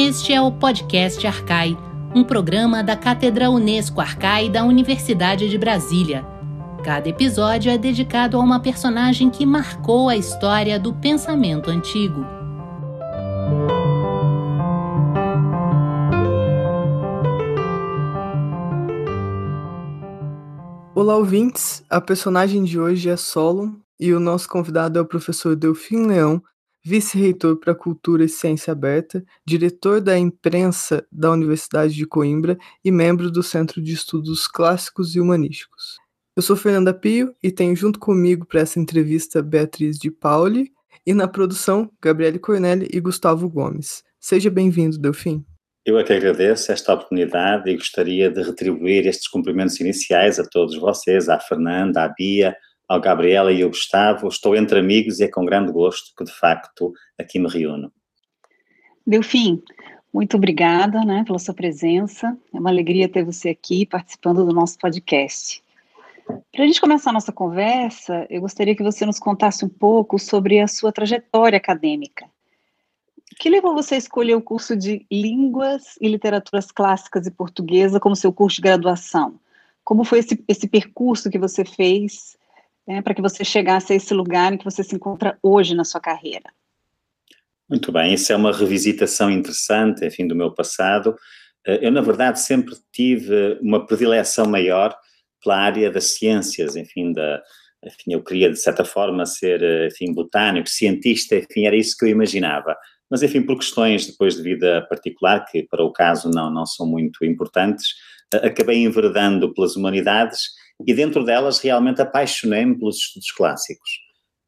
Este é o podcast Arcai, um programa da Cátedra Unesco Arcai da Universidade de Brasília. Cada episódio é dedicado a uma personagem que marcou a história do pensamento antigo. Olá, ouvintes! A personagem de hoje é Solon e o nosso convidado é o professor Delfim Leão, vice-reitor para Cultura e Ciência Aberta, diretor da imprensa da Universidade de Coimbra e membro do Centro de Estudos Clássicos e Humanísticos. Eu sou Fernanda Pio e tenho junto comigo para essa entrevista Beatriz de Pauli e na produção Gabriele Cornelli e Gustavo Gomes. Seja bem-vindo, Delfim. Eu é que agradeço esta oportunidade e gostaria de retribuir estes cumprimentos iniciais a todos vocês, à Fernanda, à Bia, ao Gabriela e ao Gustavo. Estou entre amigos e é com grande gosto que, de facto, aqui me reúno. Delfim, muito obrigada né, pela sua presença. É uma alegria ter você aqui participando do nosso podcast. Para a gente começar a nossa conversa, eu gostaria que você nos contasse um pouco sobre a sua trajetória acadêmica. O que levou você a escolher o curso de Línguas e Literaturas Clássicas e Portuguesa como seu curso de graduação? Como foi esse, esse percurso que você fez né, para que você chegasse a esse lugar em que você se encontra hoje na sua carreira? Muito bem, isso é uma revisitação interessante, enfim, do meu passado. Eh, eu, na verdade, sempre tive uma predileção maior pela área das ciências, enfim, da, enfim, eu queria, de certa forma, ser, eh, enfim, botânico, cientista, enfim, era isso que eu imaginava. Mas, enfim, por questões depois de vida particular, que para o caso não, não são muito importantes, eh, acabei enveredando pelas humanidades e dentro delas realmente apaixonei-me pelos estudos clássicos.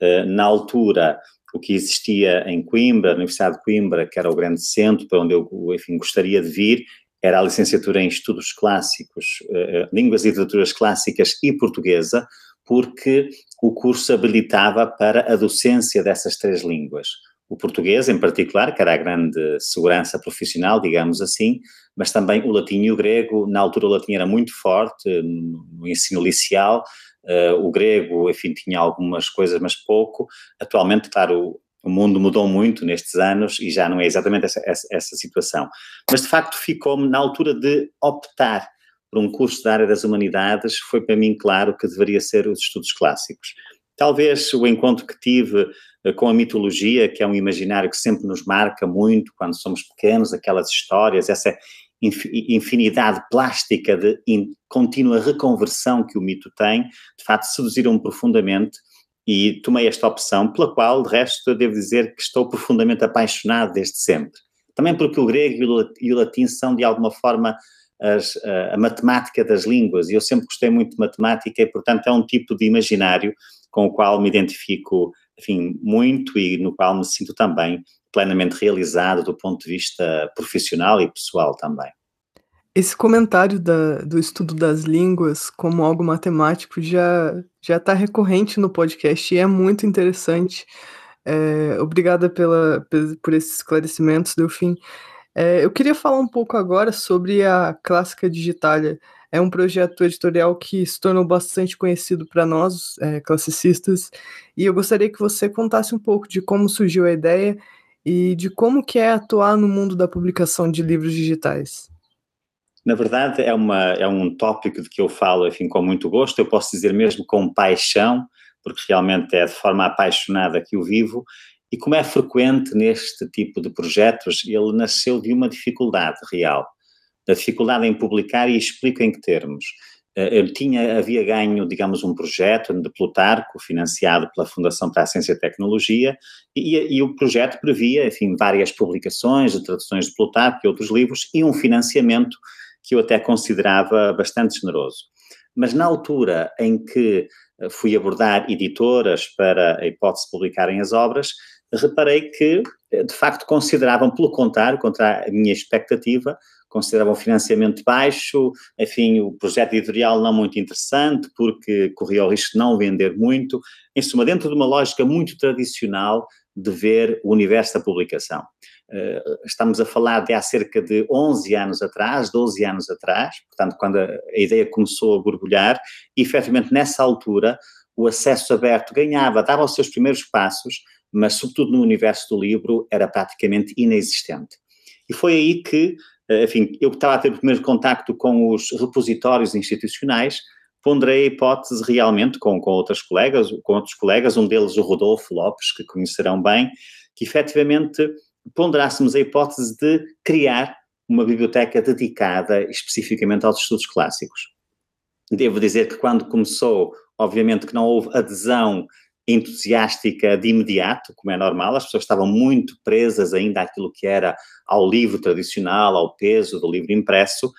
Uh, na altura, o que existia em Coimbra, a Universidade de Coimbra, que era o grande centro para onde eu, enfim, gostaria de vir, era a licenciatura em estudos clássicos, uh, línguas e literaturas clássicas e portuguesa, porque o curso habilitava para a docência dessas três línguas o português em particular, que era a grande segurança profissional, digamos assim, mas também o latim e o grego. Na altura o latim era muito forte no ensino liceal, uh, o grego, enfim, tinha algumas coisas, mas pouco. Atualmente, claro, o mundo mudou muito nestes anos e já não é exatamente essa, essa, essa situação. Mas, de facto, ficou-me na altura de optar por um curso da área das humanidades, foi para mim claro que deveria ser os estudos clássicos. Talvez o encontro que tive eh, com a mitologia, que é um imaginário que sempre nos marca muito quando somos pequenos, aquelas histórias, essa infinidade plástica de contínua reconversão que o mito tem, de facto seduziram-me profundamente e tomei esta opção, pela qual, de resto, eu devo dizer que estou profundamente apaixonado desde sempre. Também porque o grego e o latim são, de alguma forma, as, a matemática das línguas, e eu sempre gostei muito de matemática e, portanto, é um tipo de imaginário com o qual me identifico, enfim, muito e no qual me sinto também plenamente realizado do ponto de vista profissional e pessoal também. Esse comentário da, do estudo das línguas como algo matemático já já está recorrente no podcast e é muito interessante. É, obrigada pela, por esses esclarecimentos, Delfim. É, eu queria falar um pouco agora sobre a Clássica Digitália é um projeto editorial que se tornou bastante conhecido para nós, é, classicistas, e eu gostaria que você contasse um pouco de como surgiu a ideia e de como que é atuar no mundo da publicação de livros digitais. Na verdade, é, uma, é um tópico de que eu falo, enfim, com muito gosto, eu posso dizer mesmo com paixão, porque realmente é de forma apaixonada que o vivo, e como é frequente neste tipo de projetos, ele nasceu de uma dificuldade real da dificuldade em publicar e explico em que termos. Eh, eu tinha, havia ganho, digamos, um projeto de Plutarco, financiado pela Fundação para a Ciência e Tecnologia, e, e, o projeto previa, enfim, várias publicações de traduções de Plutarco e outros livros, e um financiamento que eu até considerava bastante generoso. Mas na altura em que eh, fui abordar editoras para a hipótese de publicarem as obras, reparei que, eh, de facto, consideravam, pelo contrário, contra a minha expectativa, consideravam o financiamento baixo, enfim, o projeto editorial não muito interessante, porque corria o risco de não vender muito. Em suma, dentro de uma lógica muito tradicional de ver o universo da publicação. Eh, estamos a falar de há cerca de 11 anos atrás, 12 anos atrás, portanto, quando a ideia começou a borbulhar, e efetivamente nessa altura o acesso aberto ganhava, dava os seus primeiros passos, mas sobretudo no universo do livro era praticamente inexistente. E foi aí que, enfim, eu estava a ter o primeiro contacto com os repositórios institucionais, ponderei a hipótese realmente com, com outras colegas, com outros colegas, um deles o Rodolfo Lopes, que conhecerão bem, que efetivamente ponderássemos a hipótese de criar uma biblioteca dedicada especificamente aos estudos clássicos. Devo dizer que quando começou, obviamente que não houve adesão entusiástica de imediato, como é normal, as pessoas estavam muito presas ainda àquilo que era ao livro tradicional, ao peso do livro impresso,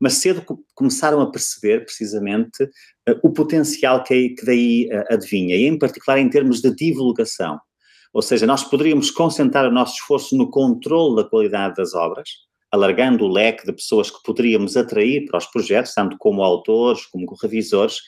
mas cedo começaram a perceber precisamente uh, o potencial que, daí uh, advinha, e em particular em termos de divulgação. Ou seja, nós poderíamos concentrar o nosso esforço no controle da qualidade das obras, alargando o leque de pessoas que poderíamos atrair para os projetos, tanto como autores, como revisores,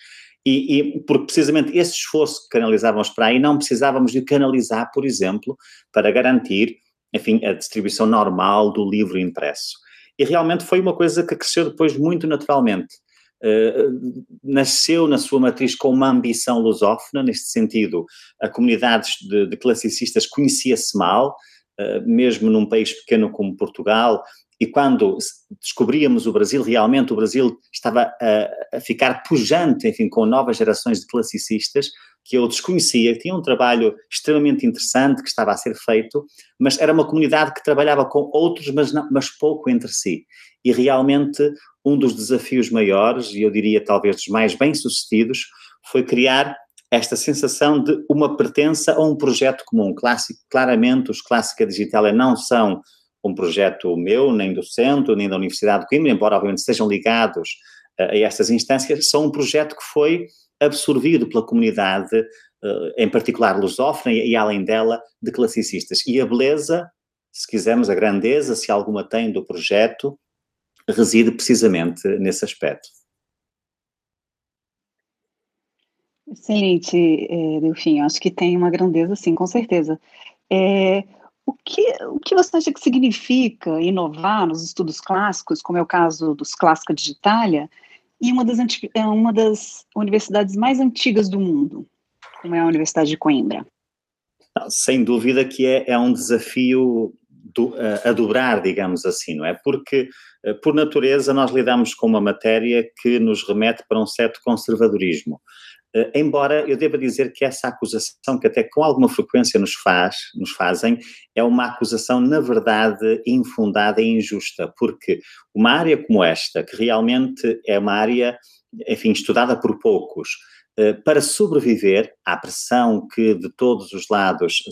e, e porque precisamente esse esforço que canalizávamos para aí não precisávamos de canalizar, por exemplo, para garantir, enfim, a distribuição normal do livro impresso. E realmente foi uma coisa que cresceu depois muito naturalmente. Uh, nasceu na sua matriz com uma ambição lusófona, neste sentido, a comunidade de, de classicistas conhecia-se mal, uh, mesmo num país pequeno como Portugal, e quando descobríamos o Brasil, realmente o Brasil estava a, a, ficar pujante, enfim, com novas gerações de classicistas que eu desconhecia, que tinha um trabalho extremamente interessante que estava a ser feito, mas era uma comunidade que trabalhava com outros, mas, não, mas pouco entre si. E realmente um dos desafios maiores, e eu diria talvez dos mais bem-sucedidos, foi criar esta sensação de uma pertença a um projeto comum. Clássico, claramente, os Clássica Digital não são um projeto meu, nem do Centro, nem da Universidade de Coimbra, embora obviamente estejam ligados uh, a estas instâncias, são um projeto que foi absorvido pela comunidade, uh, em particular lusófona e, além dela, de classicistas. E a beleza, se quisermos, a grandeza, se alguma tem do projeto, reside precisamente nesse aspecto. Excelente, é, Delfim. Acho que tem uma grandeza, sim, com certeza. É, o que, o que você acha que significa inovar nos estudos clássicos, como é o caso dos Clássica Digitalia, em uma das, é uma das universidades mais antigas do mundo, como é a Universidade de Coimbra? Sem dúvida que é, é um desafio do, a, a dobrar, digamos assim, não é? Porque, eh, por natureza, nós lidamos com uma matéria que nos remete para um certo conservadorismo. Uh, embora eu deva dizer que essa acusação, que até com alguma frequência nos faz, nos fazem, é uma acusação, na verdade, infundada e injusta, porque uma área como esta, que realmente é uma área, enfim, estudada por poucos, uh, para sobreviver à pressão que de todos os lados,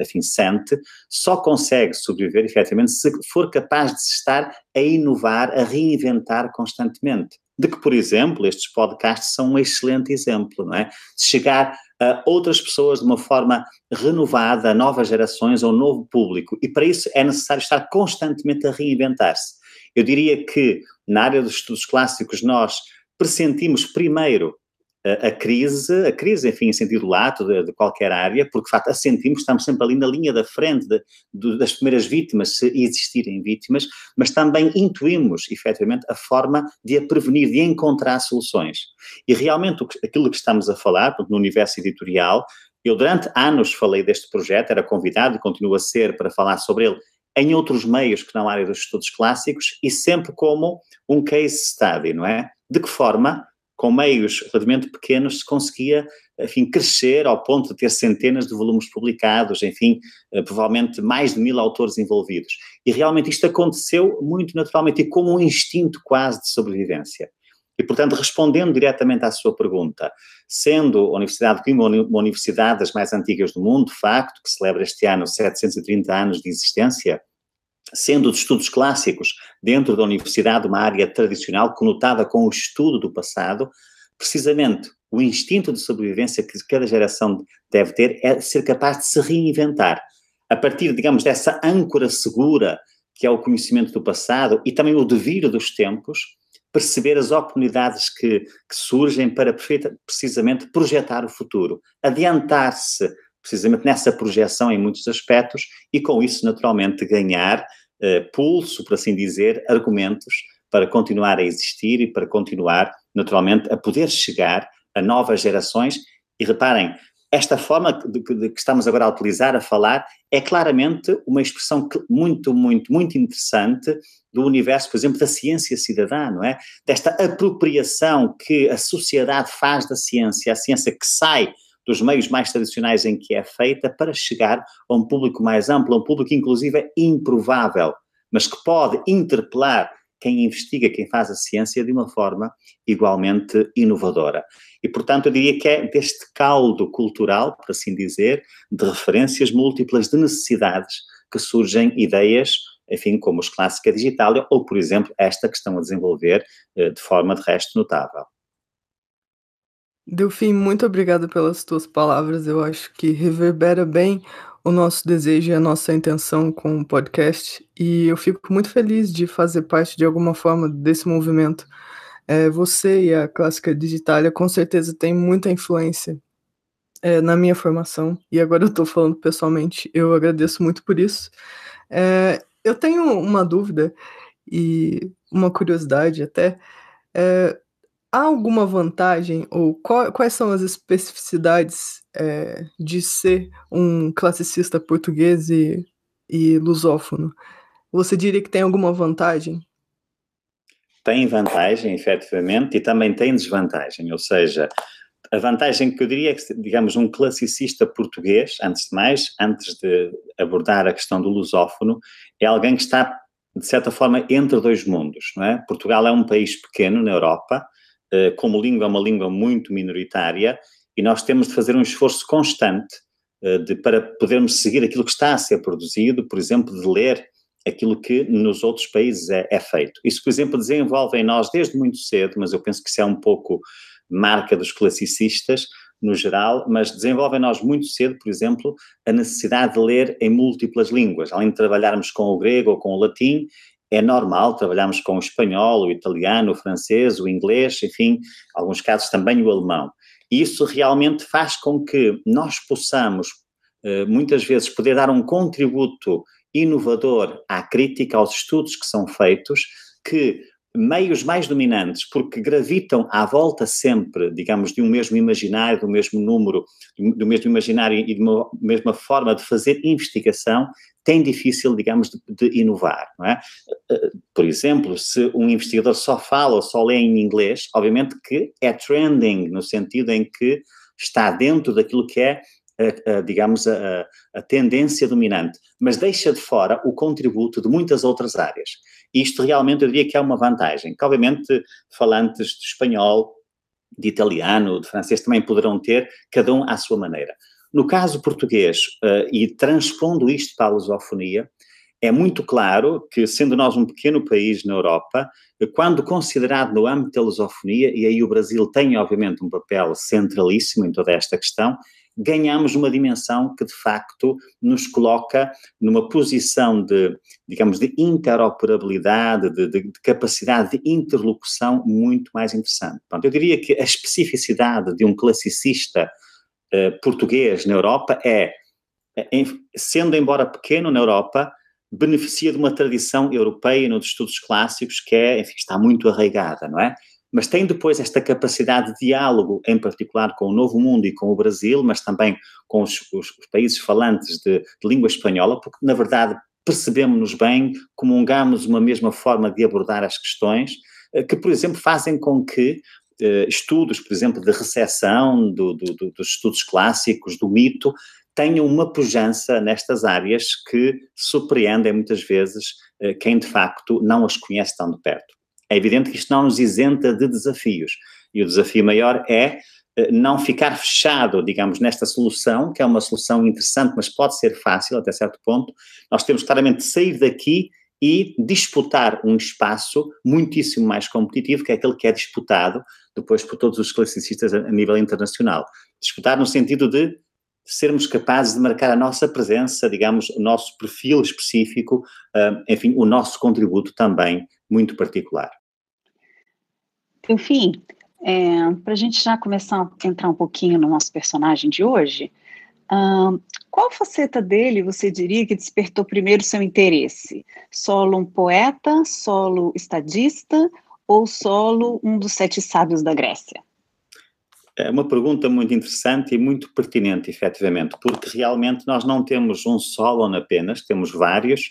enfim, sente, só consegue sobreviver, efetivamente, se for capaz de se estar a inovar, a reinventar constantemente de que, por exemplo, estes podcasts são um excelente exemplo, não é? De chegar a outras pessoas de uma forma renovada, a novas gerações, a um novo público. E para isso é necessário estar constantemente a reinventar-se. Eu diria que na área dos estudos clássicos nós pressentimos primeiro a, crise, a crise, enfim, em sentido lato de, de, qualquer área, porque de facto a sentimos, estamos sempre ali na linha da frente de, de, das primeiras vítimas, se existirem vítimas, mas também intuímos, efetivamente, a forma de a prevenir, de encontrar soluções. E realmente aquilo que estamos a falar, no universo editorial, eu durante anos falei deste projeto, era convidado e continuo a ser para falar sobre ele em outros meios que não a área dos estudos clássicos e sempre como um case study, não é? De que forma com meios relativamente pequenos, se conseguia, enfim, crescer ao ponto de ter centenas de volumes publicados, enfim, eh, provavelmente mais de mil autores envolvidos. E realmente isto aconteceu muito naturalmente e como um instinto quase de sobrevivência. E, portanto, respondendo diretamente à sua pergunta, sendo a Universidade de Coimbra uma universidade das mais antigas do mundo, de facto, que celebra este ano 730 anos de existência, sendo de estudos clássicos dentro da universidade uma área tradicional conotada com o estudo do passado, precisamente o instinto de sobrevivência que cada geração deve ter é ser capaz de se reinventar. A partir, digamos, dessa âncora segura que é o conhecimento do passado e também o devir dos tempos, perceber as oportunidades que, que surgem para precisamente projetar o futuro, adiantar-se precisamente nessa projeção em muitos aspectos e com isso naturalmente ganhar pulso, por assim dizer, argumentos para continuar a existir e para continuar, naturalmente, a poder chegar a novas gerações. E reparem, esta forma de, de, que estamos agora a utilizar, a falar, é claramente uma expressão muito, muito, muito interessante do universo, por exemplo, da ciência cidadã, não é? Desta apropriação que a sociedade faz da ciência, a ciência que sai dos meios mais tradicionais em que é feita para chegar a um público mais amplo, a um público inclusive improvável, mas que pode interpelar quem investiga, quem faz a ciência de uma forma igualmente inovadora. E, portanto, eu diria que é deste caldo cultural, por assim dizer, de referências múltiplas de necessidades que surgem ideias, enfim, como os Clássica Digital ou, por exemplo, esta que estão a desenvolver eh, de forma, de resto, notável. Delfim, muito obrigada pelas tuas palavras. Eu acho que reverbera bem o nosso desejo e a nossa intenção com o podcast. E eu fico muito feliz de fazer parte de alguma forma desse movimento. É, você e a Clássica Digitália com certeza têm muita influência é, na minha formação. E agora eu estou falando pessoalmente, eu agradeço muito por isso. É, eu tenho uma dúvida e uma curiosidade até. É, há alguma vantagem ou qual, quais são as especificidades é, de ser um classicista português e, e lusófono? Você diria que tem alguma vantagem? Tem vantagem, efetivamente, e também tem desvantagem, ou seja, a vantagem que eu diria é que, digamos, um classicista português, antes de mais, antes de abordar a questão do lusófono, é alguém que está, de certa forma, entre dois mundos, não é? Portugal é um país pequeno na Europa, como língua é uma língua muito minoritária e nós temos de fazer um esforço constante eh, de, para podermos seguir aquilo que está a ser produzido, por exemplo, de ler aquilo que nos outros países é, é, feito. Isso, por exemplo, desenvolve em nós desde muito cedo, mas eu penso que isso é um pouco marca dos classicistas no geral, mas desenvolve em nós muito cedo, por exemplo, a necessidade de ler em múltiplas línguas. Além de trabalharmos com o grego ou com o latim, é normal trabalharmos com o espanhol, o italiano, o francês, o inglês, enfim, em alguns casos também o alemão. E isso realmente faz com que nós possamos, eh, muitas vezes, poder dar um contributo inovador à crítica, aos estudos que ssão feitos, que meios mais dominantes, porque gravitam à volta sempre, digamos, de um mesmo imaginário, do mesmo número, do mesmo imaginário e de uma mesma forma de fazer investigação, tem difícil, digamos, de, de, inovar, não é? Por exemplo, se um investigador só fala ou só lê em inglês, obviamente que é trending, no sentido em que está dentro daquilo que é digamos, a, a, tendência dominante, mas deixa de fora o contributo de muitas outras áreas. Isto realmente eu diria que é uma vantagem, que obviamente falantes de espanhol, de italiano, de francês também poderão ter, cada um à sua maneira. No caso português, uh, e transpondo isto para a lusofonia, é muito claro que, sendo nós um pequeno país na Europa, quando considerado no âmbito da lusofonia, e aí o Brasil tem, obviamente, um papel centralíssimo em toda esta questão, ganhamos uma dimensão que, de facto, nos coloca numa posição de, digamos, de interoperabilidade, de, de, de capacidade de interlocução muito mais interessante. Pronto, eu diria que a especificidade de um classicista uh, português na Europa é, é, em, sendo embora pequeno na Europa, beneficia de uma tradição europeia nos estudos clássicos que é, enfim, está muito arraigada, não é? Mas tem depois esta capacidade de diálogo, em particular com o Novo Mundo e com o Brasil, mas também com os, os, países falantes de, de, língua espanhola, porque, na verdade, percebemos-nos bem, comungamos uma mesma forma de abordar as questões, eh, que, por exemplo, fazem com que eh, estudos, por exemplo, de recessão do, do, do, dos estudos clássicos, do mito, tenham uma pujança nestas áreas que surpreendem muitas vezes eh, quem de facto não as conhece tão de perto. É evidente que isto não nos isenta de desafios, e o desafio maior é eh, não ficar fechado, digamos, nesta solução, que é uma solução interessante, mas pode ser fácil até certo ponto. Nós temos claramente de sair daqui e disputar um espaço muitíssimo mais competitivo, que é aquele que é disputado depois por todos os classicistas a nível internacional. Disputar no sentido de sermos capazes de marcar a nossa presença, digamos, o nosso perfil específico, uh, enfim, o nosso contributo também muito particular. Enfim, é, para a gente já começar a entrar um pouquinho no nosso personagem de hoje, uh, qual faceta dele você diria que despertou primeiro seu interesse? Solo um poeta, solo estadista ou solo um dos sete sábios da Grécia? É uma pergunta muito interessante e muito pertinente, efetivamente, porque realmente nós não temos um Solon apenas, temos vários,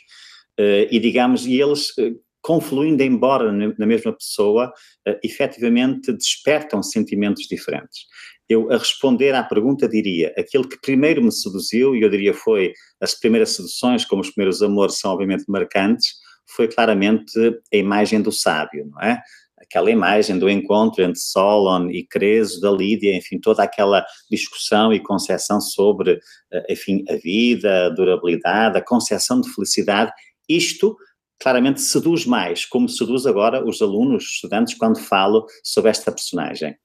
uh, e digamos, e eles uh, confluindo embora na mesma pessoa, uh, efetivamente despertam sentimentos diferentes. Eu, a responder à pergunta, diria, aquele que primeiro me seduziu, e eu diria foi as primeiras seduções, como os primeiros amores são obviamente marcantes, foi claramente a imagem do sábio, não é? aquela imagem do encontro entre Solon e Creso, da Lídia, enfim, toda aquela discussão e concepção sobre, eh, enfim, a vida, a durabilidade, a concepção de felicidade, isto claramente seduz mais, como seduz agora os alunos, os estudantes, quando falo sobre esta personagem.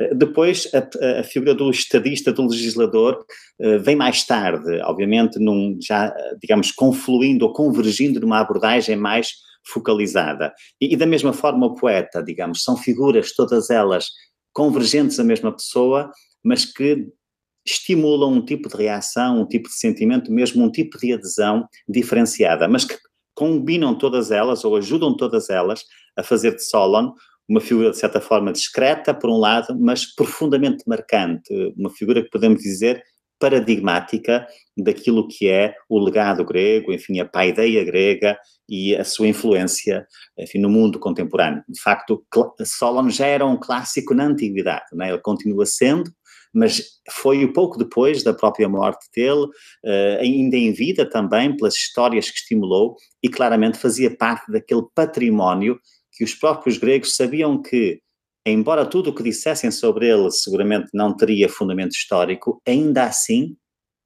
Eh, depois, a, a, figura do estadista, do legislador, uh, vem mais tarde, obviamente, num, já, digamos, confluindo ou convergindo numa abordagem mais focalizada. E, e, da mesma forma o poeta, digamos, são figuras todas elas convergentes à mesma pessoa, mas que estimulam um tipo de reação, um tipo de sentimento, mesmo um tipo de adesão diferenciada, mas que combinam todas elas ou ajudam todas elas a fazer de Solon uma figura de certa forma discreta, por um lado, mas profundamente marcante, uma figura que podemos dizer paradigmática daquilo que é o legado grego, enfim, a paideia grega e a sua influência, enfim, no mundo contemporâneo. De facto, Solon já era um clássico na antiguidade, não é? ele continua sendo, mas foi pouco depois da própria morte dele, uh, ainda em vida também, pelas histórias que estimulou, e claramente fazia parte daquele património que os próprios gregos sabiam que embora tudo o que dissessem sobre ele seguramente não teria fundamento histórico, ainda assim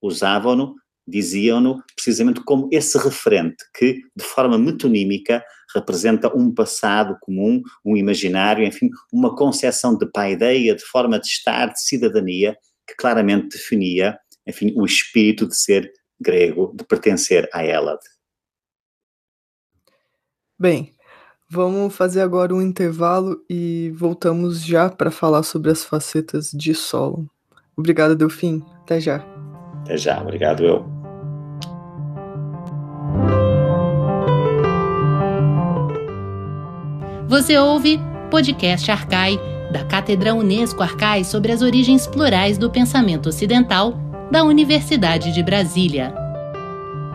usavam-no, diziam-no precisamente como esse referente que, de forma metonímica, representa um passado comum, um imaginário, enfim, uma concepção de paideia, de forma de estar, de cidadania, que claramente definia, enfim, o espírito de ser grego, de pertencer a Hélade. Bem, Vamos fazer agora um intervalo e voltamos já para falar sobre as facetas de solo. Obrigado, Delfim. Até já. Até já. Obrigado, eu. Você ouve podcast Arcai, da Cátedra Unesco Arcai sobre as origens plurais do pensamento ocidental, da Universidade de Brasília.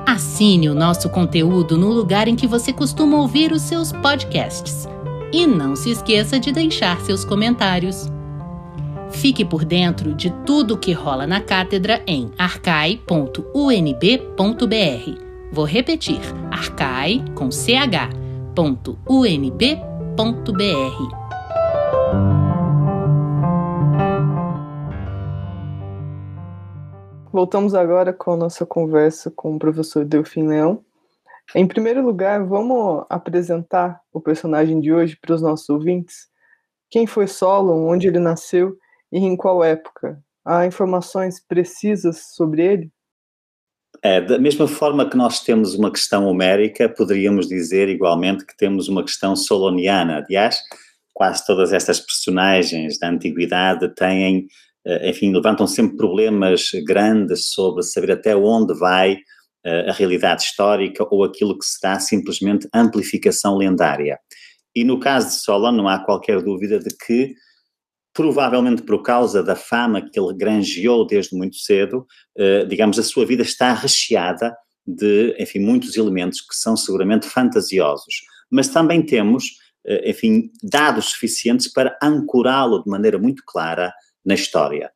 Assine o nosso conteúdo no lugar em que você costuma ouvir os seus podcasts. E não se esqueça de deixar seus comentários. Fique por dentro de tudo o que rola na cátedra em arcai.unb.br. Vou repetir: arcai com ch.unb.br. Voltamos agora com a nossa conversa com o professor Delfim Leão. Em primeiro lugar, vamos apresentar o personagem de hoje para os nossos ouvintes. Quem foi Solon, onde ele nasceu e em qual época? Há informações precisas sobre ele? É, da mesma forma que nós temos uma questão homérica, poderíamos dizer igualmente que temos uma questão soloniana. Aliás, quase todas estas personagens da antiguidade têm eh, enfim, levantam sempre problemas grandes sobre saber até onde vai eh, a realidade histórica ou aquilo que será simplesmente amplificação lendária. E no caso de Solon, não há qualquer dúvida de que, provavelmente por causa da fama que ele granjeou desde muito cedo, eh, digamos, a sua vida está recheada de, enfim, muitos elementos que são seguramente fantasiosos. Mas também temos, enfim, dados suficientes para ancorá-lo de maneira muito clara na história.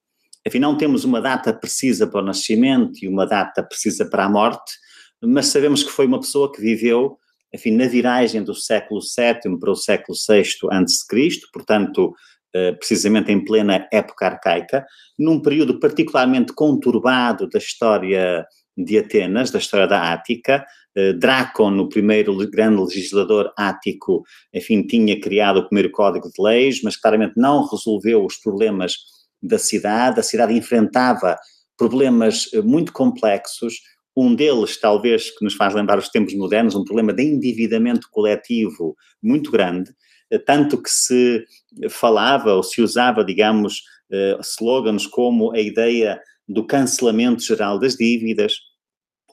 Enfim, não temos uma data precisa para o nascimento e uma data precisa para a morte, mas sabemos que foi uma pessoa que viveu, enfim, na viragem do século VII para o século VI a.C., portanto, eh, precisamente em plena época arcaica, num período particularmente conturbado da história de Atenas, da história da Ática. Eh, Drácon, o primeiro grande legislador ático, enfim, tinha criado o primeiro código de leis, mas claramente não resolveu os problemas da cidade, a cidade enfrentava problemas eh, muito complexos, um deles, talvez, que nos faz lembrar os tempos modernos, um problema de endividamento coletivo muito grande, eh, tanto que se falava ou se usava, digamos, eh, slogans como a ideia do cancelamento geral das dívidas,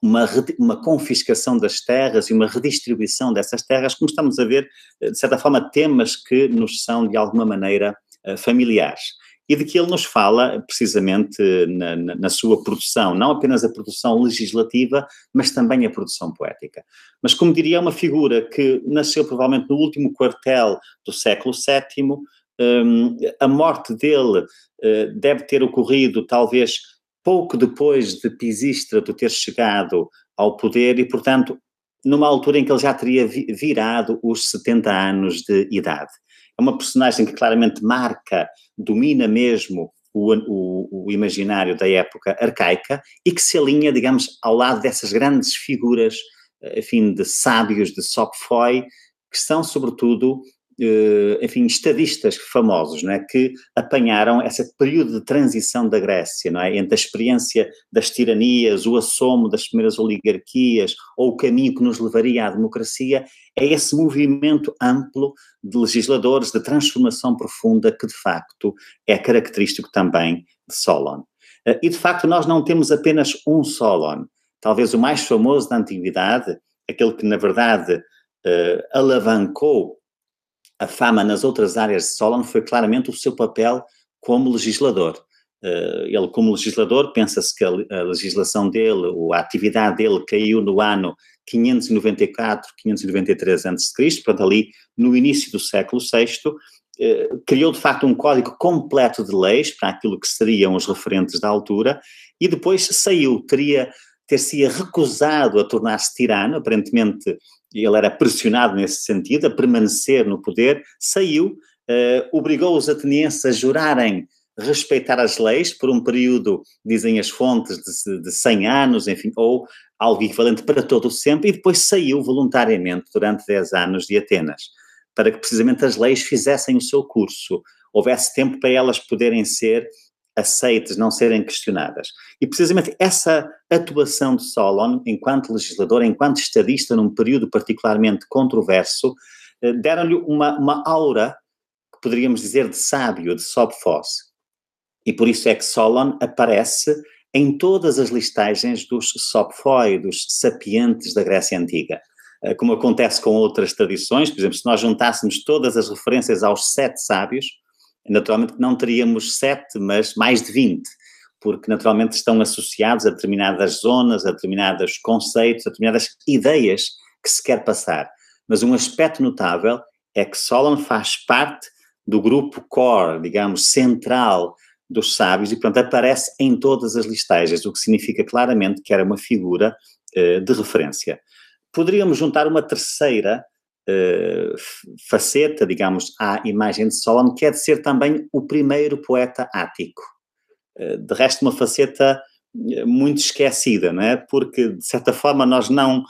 uma, uma confiscação das terras e uma redistribuição dessas terras, como estamos a ver, de certa forma, temas que nos são, de alguma maneira, familiares. E de que ele nos fala precisamente na, na, na, sua produção, não apenas a produção legislativa, mas também a produção poética. Mas, como diria, é uma figura que nasceu provavelmente no último quartel do século VII, um, a morte dele uh, deve ter ocorrido talvez pouco depois de Pisístrato ter chegado ao poder e, portanto, numa altura em que ele já teria virado os 70 anos de idade. É uma personagem que claramente marca, domina mesmo o, o, o, imaginário da época arcaica e que se alinha, digamos, ao lado dessas grandes figuras, eh, enfim, de sábios de Sopfoi, que são, sobretudo, eh, enfim, estadistas famosos, não é, que apanharam esse período de transição da Grécia, não é, entre a experiência das tiranias, o assomo das primeiras oligarquias, ou o caminho que nos levaria à democracia, é esse movimento amplo de legisladores, de transformação profunda, que de facto é característico também de Solon. Eh, e de facto nós não temos apenas um Solon, talvez o mais famoso da antiguidade, aquele que na verdade uh, alavancou a fama nas outras áreas de Solon foi claramente o seu papel como legislador. Uh, ele, como legislador, pensa-se que a, legislação dele, a atividade dele, caiu no ano 594, 593 a.C., portanto, ali no início do século VI, uh, criou de facto um código completo de leis para aquilo que seriam os referentes da altura, e depois saiu, teria ter-se recusado a tornar-se tirano, aparentemente ele era pressionado nesse sentido, a permanecer no poder, saiu, uh, obrigou os atenienses a jurarem respeitar as leis por um período, dizem as fontes, de, de 100 anos, enfim, ou algo equivalente para todo o sempre, e depois saiu voluntariamente durante 10 anos de Atenas, para que precisamente as leis fizessem o seu curso, houvesse tempo para elas poderem ser aceites, não serem questionadas. E precisamente essa atuação de Solon, enquanto legislador, enquanto estadista, num período particularmente controverso, eh, deram-lhe uma, uma aura, que poderíamos dizer, de sábio, de Sobfos. E por isso é que Solon aparece em todas as listagens dos Sopfoi, dos sapientes da Grécia Antiga. Eh, como acontece com outras tradições, por exemplo, se nós juntássemos todas as referências aos sete sábios, naturalmente não teríamos sete, mas mais de vinte, porque naturalmente estão associados a determinadas zonas, a determinados conceitos, a determinadas ideias que se quer passar. Mas um aspecto notável é que Solon faz parte do grupo core, digamos, central dos sábios e, portanto, aparece em todas as listagens, o que significa claramente que era uma figura uh, de referência. Poderíamos juntar uma terceira faceta, digamos, à imagem de Solon, que é ser também o primeiro poeta ático. Uh, de resto, uma faceta eh, muito esquecida, não é? Porque, de certa forma, nós não,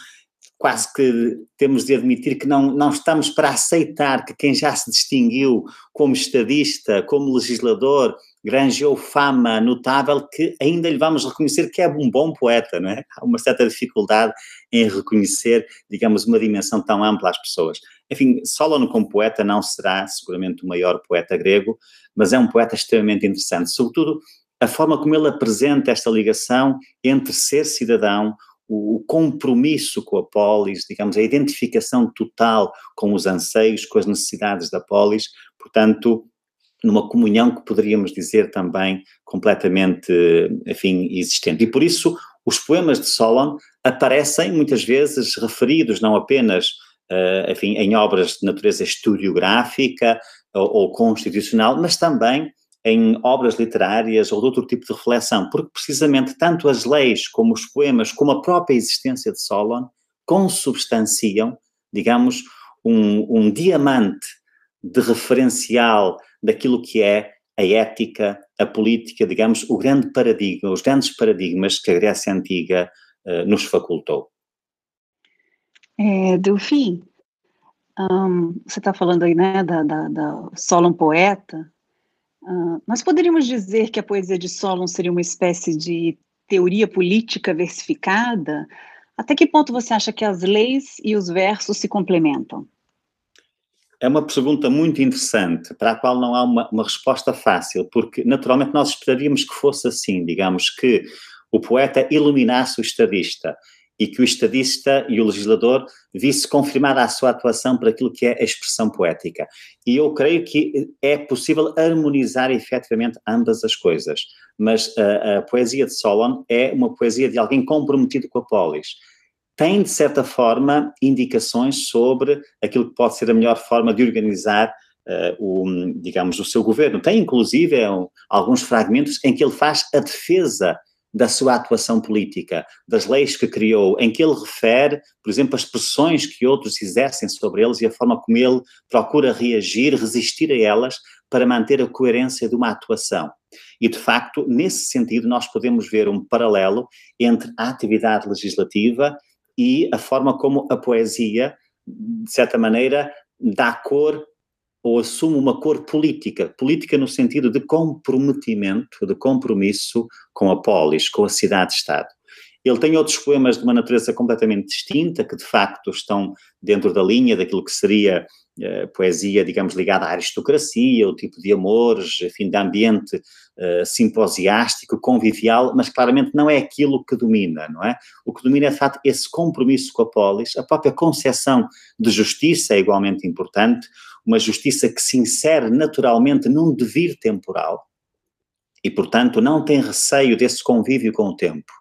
quase que temos de admitir que não, não estamos para aceitar que quem já se distinguiu como estadista, como legislador, granjeou fama notável que ainda lhe vamos reconhecer que é um bom poeta, não é? Há uma certa dificuldade em reconhecer, digamos, uma dimensão tão ampla às pessoas. Enfim, Solon como poeta não será seguramente o maior poeta grego, mas é um poeta extremamente interessante, sobretudo a forma como ele apresenta esta ligação entre ser cidadão, o compromisso com a polis, digamos, a identificação total com os anseios, com as necessidades da polis, portanto, numa comunhão que poderíamos dizer também completamente, enfim, existente. E por isso os poemas de Solon aparecem muitas vezes referidos não apenas, uh, enfim, em obras de natureza historiográfica ou, ou constitucional, mas também em obras literárias ou de outro tipo de reflexão, porque precisamente tanto as leis como os poemas, como a própria existência de Solon, consubstanciam, digamos, um, um diamante de referencial daquilo que é a ética, a política, digamos, o grande paradigma, os grandes paradigmas que a Grécia Antiga uh, nos facultou. É, Delfim, um, você está falando aí, né, da, da, da Solon poeta, uh, nós poderíamos dizer que a poesia de Solon seria uma espécie de teoria política versificada? Até que ponto você acha que as leis e os versos se complementam? É uma pergunta muito interessante, para a qual não há uma, uma, resposta fácil, porque naturalmente nós esperaríamos que fosse assim, digamos, que o poeta iluminasse o estadista e que o estadista e o legislador visse confirmada a sua atuação por aquilo que é a expressão poética. E eu creio que é possível harmonizar efetivamente ambas as coisas, mas a, a poesia de Solon é uma poesia de alguém comprometido com a polis. Tem, de certa forma, indicações sobre aquilo que pode ser a melhor forma de organizar Uh, o, digamos, o seu governo. Tem, inclusive, é um, alguns fragmentos em que ele faz a defesa da sua atuação política, das leis que criou, em que ele refere, por exemplo, as pressões que outros exercem sobre eles e a forma como ele procura reagir, resistir a elas para manter a coerência de uma atuação. E, de facto, nesse sentido, nós podemos ver um paralelo entre a atividade legislativa e a forma como a poesia, de certa maneira, dá cor ou assume uma cor política, política no sentido de comprometimento, de compromisso com a polis, com a cidade-estado. Ele tem outros poemas de uma natureza completamente distinta, que de facto estão dentro da linha daquilo que seria poesia, digamos, ligada à aristocracia, o tipo de amores, enfim, de ambiente uh, simposiástico, convivial, mas claramente não é aquilo que domina, não é? O que domina é, de facto, esse compromisso com a polis, a própria concepção de justiça é igualmente importante, uma justiça que se insere naturalmente num devir temporal e, portanto, não tem receio desse convívio com o tempo.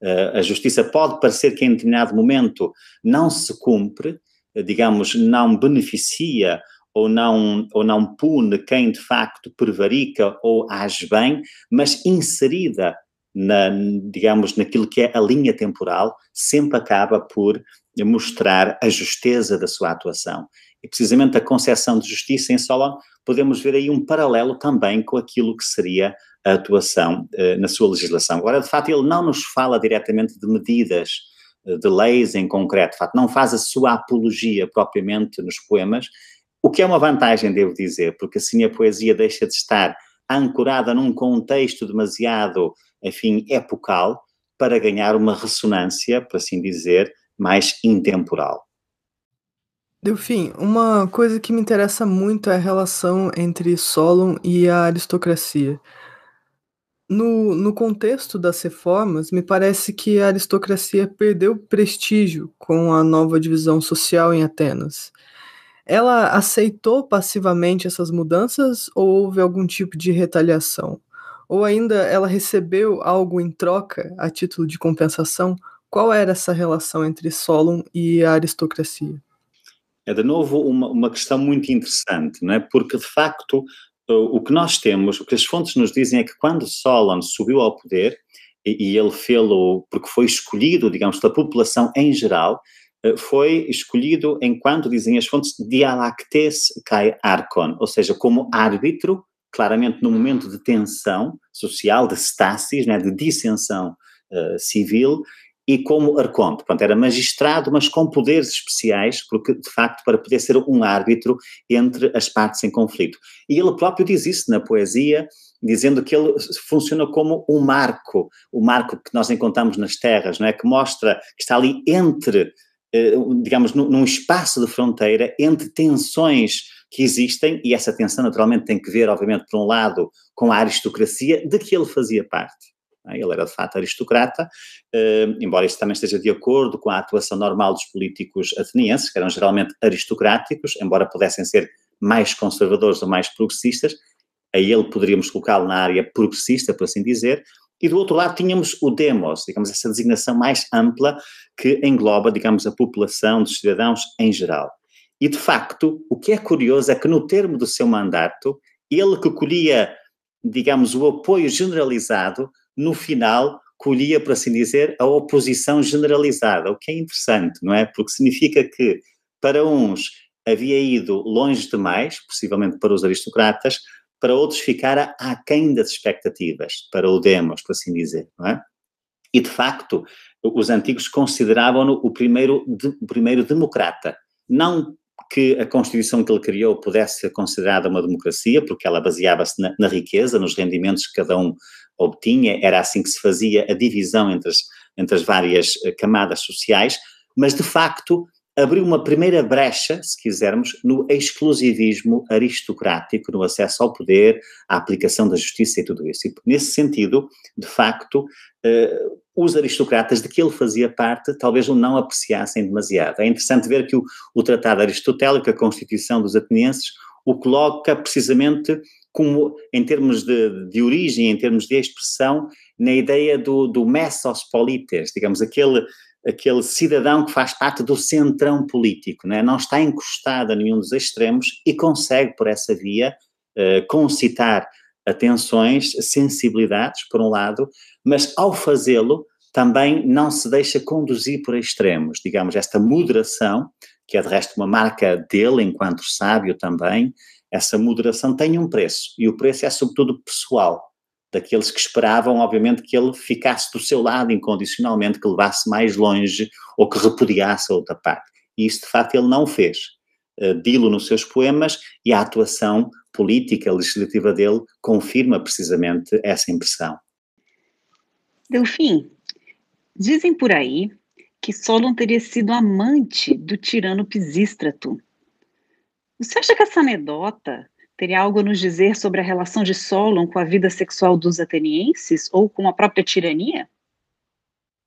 Uh, a justiça pode parecer que em determinado momento não se cumpre, digamos, não beneficia ou não, ou não pune quem de facto prevarica ou age bem, mas inserida na, digamos, naquilo que é a linha temporal, sempre acaba por mostrar a justeza da sua atuação. E precisamente a concepção de justiça em Solon, podemos ver aí um paralelo também com aquilo que seria a atuação uh, na sua legislação. Agora, de facto, ele não nos fala diretamente de medidas, de leis em concreto, de facto, não faz a sua apologia propriamente nos poemas, o que é uma vantagem, devo dizer, porque assim a poesia deixa de estar ancorada num contexto demasiado, enfim, epocal, para ganhar uma ressonância, por assim dizer, mais intemporal. Delfim, uma coisa que me interessa muito é a relação entre Solon e a aristocracia. No, no contexto das reformas, me parece que a aristocracia perdeu prestígio com a nova divisão social em Atenas. Ela aceitou passivamente essas mudanças ou houve algum tipo de retaliação? Ou ainda ela recebeu algo em troca a título de compensação? Qual era essa relação entre Solon e a aristocracia? é de novo uma, uma questão muito interessante, não é? Porque de facto o que nós temos, o que as fontes nos dizem é que quando Solon subiu ao poder, e, e ele fê-lo porque foi escolhido, digamos, da população em geral, eh, foi escolhido enquanto, dizem as fontes, dialactes kai archon, ou seja, como árbitro, claramente no momento de tensão social, de stasis, né, de dissensão uh, civil, e como arconte. Portanto, era magistrado, mas com poderes especiais, porque, de facto, para poder ser um árbitro entre as partes em conflito. E ele próprio diz isso na poesia, dizendo que ele funciona como um marco, o marco que nós encontramos nas terras, não é? Que mostra que está ali entre, eh, digamos, num espaço de fronteira, entre tensões que existem, e essa tensão naturalmente tem que ver, obviamente, por um lado, com a aristocracia de que ele fazia parte. É? Ele era de facto aristocrata, eh, embora isso também esteja de acordo com a atuação normal dos políticos atenienses, que eram geralmente aristocráticos, embora pudessem ser mais conservadores ou mais progressistas, a ele poderíamos colocá-lo na área progressista, por assim dizer, e do outro lado tínhamos o demos, digamos, essa designação mais ampla que engloba, digamos, a população dos cidadãos em geral. E, de facto, o que é curioso é que no termo do seu mandato, ele que colhia, digamos, o apoio generalizado no final colhia, por assim dizer, a oposição generalizada, o que é interessante, não é? Porque significa que para uns havia ido longe demais, possivelmente para os aristocratas, para outros ficara aquém das expectativas, para o demos, por assim dizer, não é? E de facto, os antigos consideravam-no o primeiro, o primeiro democrata, não que a Constituição que ele criou pudesse ser considerada uma democracia, porque ela baseava-se na, na, riqueza, nos rendimentos que cada um obtinha, era assim que se fazia a divisão entre as, entre as várias eh, camadas sociais, mas de facto abriu uma primeira brecha, se quisermos, no exclusivismo aristocrático, no acesso ao poder, à aplicação da justiça e tudo isso. E nesse sentido, de facto, eh, os aristocratas de que ele fazia parte talvez o não apreciassem demasiado. É interessante ver que o, o Tratado Aristotélico, a Constituição dos Atenienses, o coloca precisamente como, em termos de, de origem, em termos de expressão, na ideia do, do messos polites, digamos, aquele, aquele cidadão que faz parte do centrão político, não, é? não está encostado a nenhum dos extremos e consegue, por essa via, uh, concitar atenções, sensibilidades, por um lado, mas ao fazê-lo também não se deixa conduzir por extremos. Digamos, esta moderação, que é de resto uma marca dele enquanto sábio também, essa moderação tem um preço, e o preço é sobretudo pessoal, daqueles que esperavam, obviamente, que ele ficasse do seu lado incondicionalmente, que levasse mais longe ou que repudiasse a outra parte. E isso, de facto, ele não fez. Uh, Dilo nos seus poemas e a atuação política, legislativa dele confirma precisamente essa impressão. Delfim, dizem por aí que Solon teria sido amante do tirano Pisístrato. Você acha que essa anedota teria algo a nos dizer sobre a relação de Solon com a vida sexual dos atenienses ou com a própria tirania?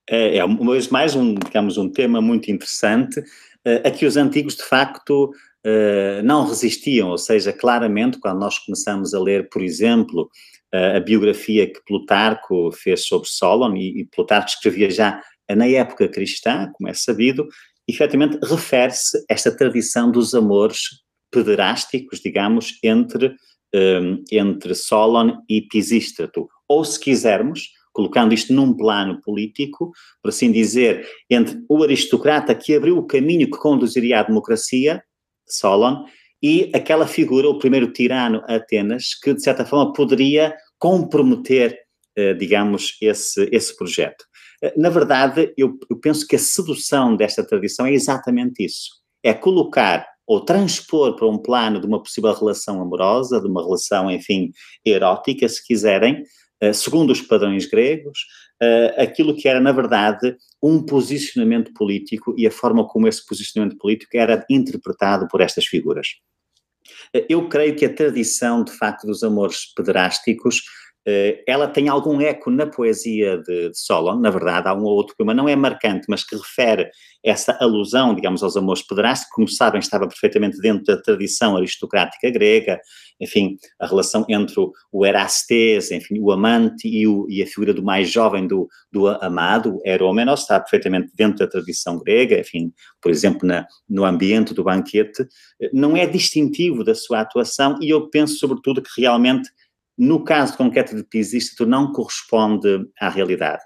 É, é mais um, digamos, um tema muito interessante, uh, a que os antigos, de facto, uh, não resistiam, ou seja, claramente, quando nós começamos a ler, por exemplo, uh, a biografia que Plutarco fez sobre Solon, e, e Plutarco escrevia já na época cristã, como é sabido, efetivamente refere-se esta tradição dos amores pederásticos, digamos, entre, um, entre Solon e Pisístrato. Ou, se quisermos, colocando isto num plano político, por assim dizer, entre o aristocrata que abriu o caminho que conduziria à democracia, Solon, e aquela figura, o primeiro tirano Atenas, que de certa forma poderia comprometer, eh, digamos, esse, esse projeto. Eh, na verdade, eu, eu penso que a sedução desta tradição é exatamente isso: é colocar ou transpor para um plano de uma possível relação amorosa, de uma relação, enfim, erótica, se quiserem, uh, segundo os padrões gregos, uh, aquilo que era, na verdade, um posicionamento político e a forma como esse posicionamento político era interpretado por estas figuras. Uh, eu creio que a tradição, de facto, dos amores pederásticos eh, ela tem algum eco na poesia de, de, Solon, na verdade, há um ou outro poema, não é marcante, mas que refere essa alusão, digamos, aos amores pederásticos, como sabem, estava perfeitamente dentro da tradição aristocrática grega, enfim, a relação entre o, Erastes, enfim, o amante e, o, e, a figura do mais jovem do, do amado, Erómenos, está perfeitamente dentro da tradição grega, enfim, por exemplo, na, no ambiente do banquete, não é distintivo da sua atuação e eu penso, sobretudo, que realmente no caso concreto de Pisístrato, não corresponde à realidade.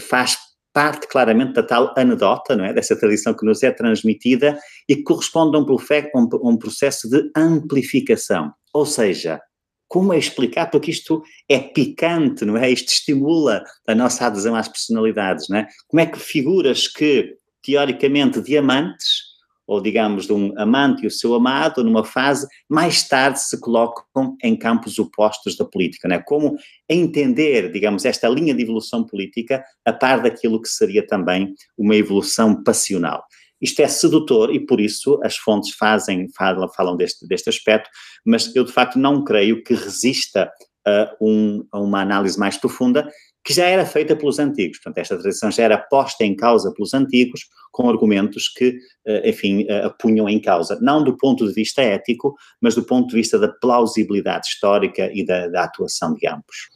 Faz parte claramente da tal anedota, não é? Dessa tradição que nos é transmitida e que corresponde a um, um processo de amplificação. Ou seja, como é explicar? Porque isto é picante, não é? Isto estimula a nossa adesão às personalidades, não é? Como é que figuras que, teoricamente, diamantes, ou digamos de um amante e o seu amado, numa fase, mais tarde se colocam em campos opostos da política, não é? Como entender, digamos, esta linha de evolução política a par daquilo que seria também uma evolução passional. Isto é sedutor e por isso as fontes fazem, falam, falam deste, deste aspecto, mas eu de facto não creio que resista a, um, a uma análise mais profunda que já era feita pelos antigos. Portanto, esta tradição já era posta em causa pelos antigos, com argumentos que, eh, enfim, a punham em causa, não do ponto de vista ético, mas do ponto de vista da plausibilidade histórica e da, da atuação de ambos.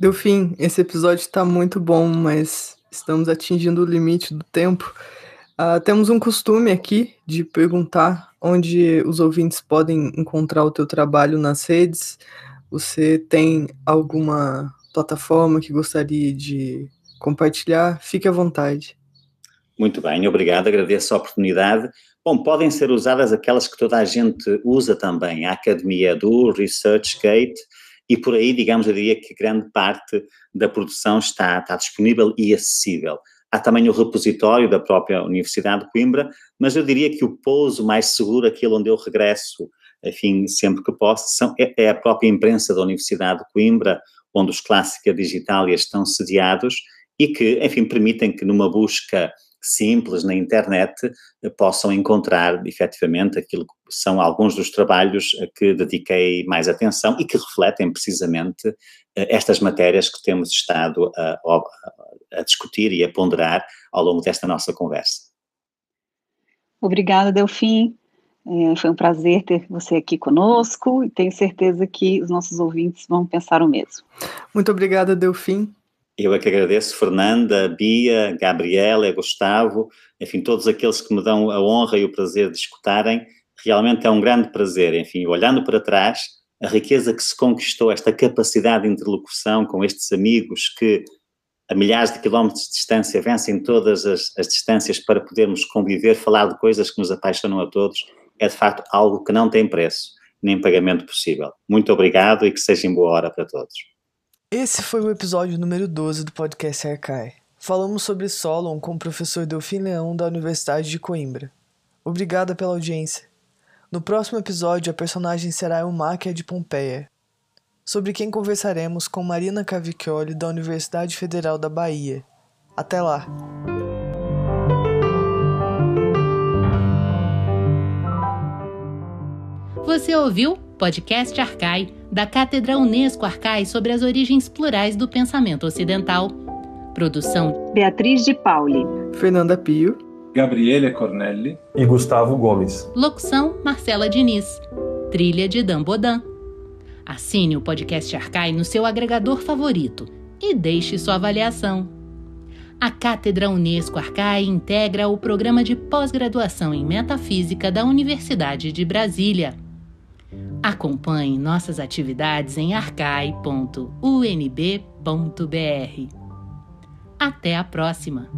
Delfim, esse episódio está muito bom, mas estamos atingindo o limite do tempo. Uh, temos um costume aqui de perguntar onde os ouvintes podem encontrar o teu trabalho nas redes. Você tem alguma plataforma que gostaria de compartilhar, fique à vontade. Muito bem, obrigado, agradeço a oportunidade. Bom, podem ser usadas aquelas que toda a gente usa também, a Academia do ResearchGate, e por aí, digamos, eu diria que grande parte da produção está, está disponível e acessível. Há também o repositório da própria Universidade de Coimbra, mas eu diria que o pouso mais seguro, aquele onde eu regresso, enfim, sempre que posso, são, é, é a própria imprensa da Universidade de Coimbra, onde os Clássica Digitália estão sediados e que, enfim, permitem que numa busca simples na internet eh, possam encontrar efetivamente aquilo que são alguns dos trabalhos a que dediquei mais atenção e que refletem precisamente eh, estas matérias que temos estado a, a discutir e a ponderar ao longo desta nossa conversa. Obrigada, Delfim. É, foi um prazer ter você aqui conosco e tenho certeza que os nossos ouvintes vão pensar o mesmo. Muito obrigada, Delfim. Eu é que agradeço, Fernanda, Bia, Gabriela, Gustavo, enfim, todos aqueles que me dão a honra e o prazer de escutarem. Realmente é um grande prazer, enfim, olhando para trás, a riqueza que se conquistou, esta capacidade de interlocução com estes amigos que a milhares de quilómetros de distância vencem todas as, as distâncias para podermos conviver, falar de coisas que nos apaixonam a todos, é de facto algo que não tem preço nem pagamento possível. Muito obrigado e que seja em boa hora para todos. Esse foi o episódio número 12 do podcast Arcai. Falamos sobre Solon com o professor Delfim Leão da Universidade de Coimbra. Obrigada pela audiência. No próximo episódio, a personagem será Eumáquia de Pompeia, sobre quem conversaremos com Marina Cavicchioli da Universidade Federal da Bahia. Até lá! Você ouviu Podcast Arcai, da Cátedra Unesco Arcai sobre as origens plurais do pensamento ocidental. Produção: Beatriz de Pauli, Fernanda Pio, Gabriele Cornelli e Gustavo Gomes. Locução: Marcela Diniz. Trilha de Dan Bodan. Assine o podcast Arcai no seu agregador favorito e deixe sua avaliação. A Cátedra Unesco Arcai integra o programa de pós-graduação em Metafísica da Universidade de Brasília. Acompanhe nossas atividades em arcai.unb.br. Até a próxima!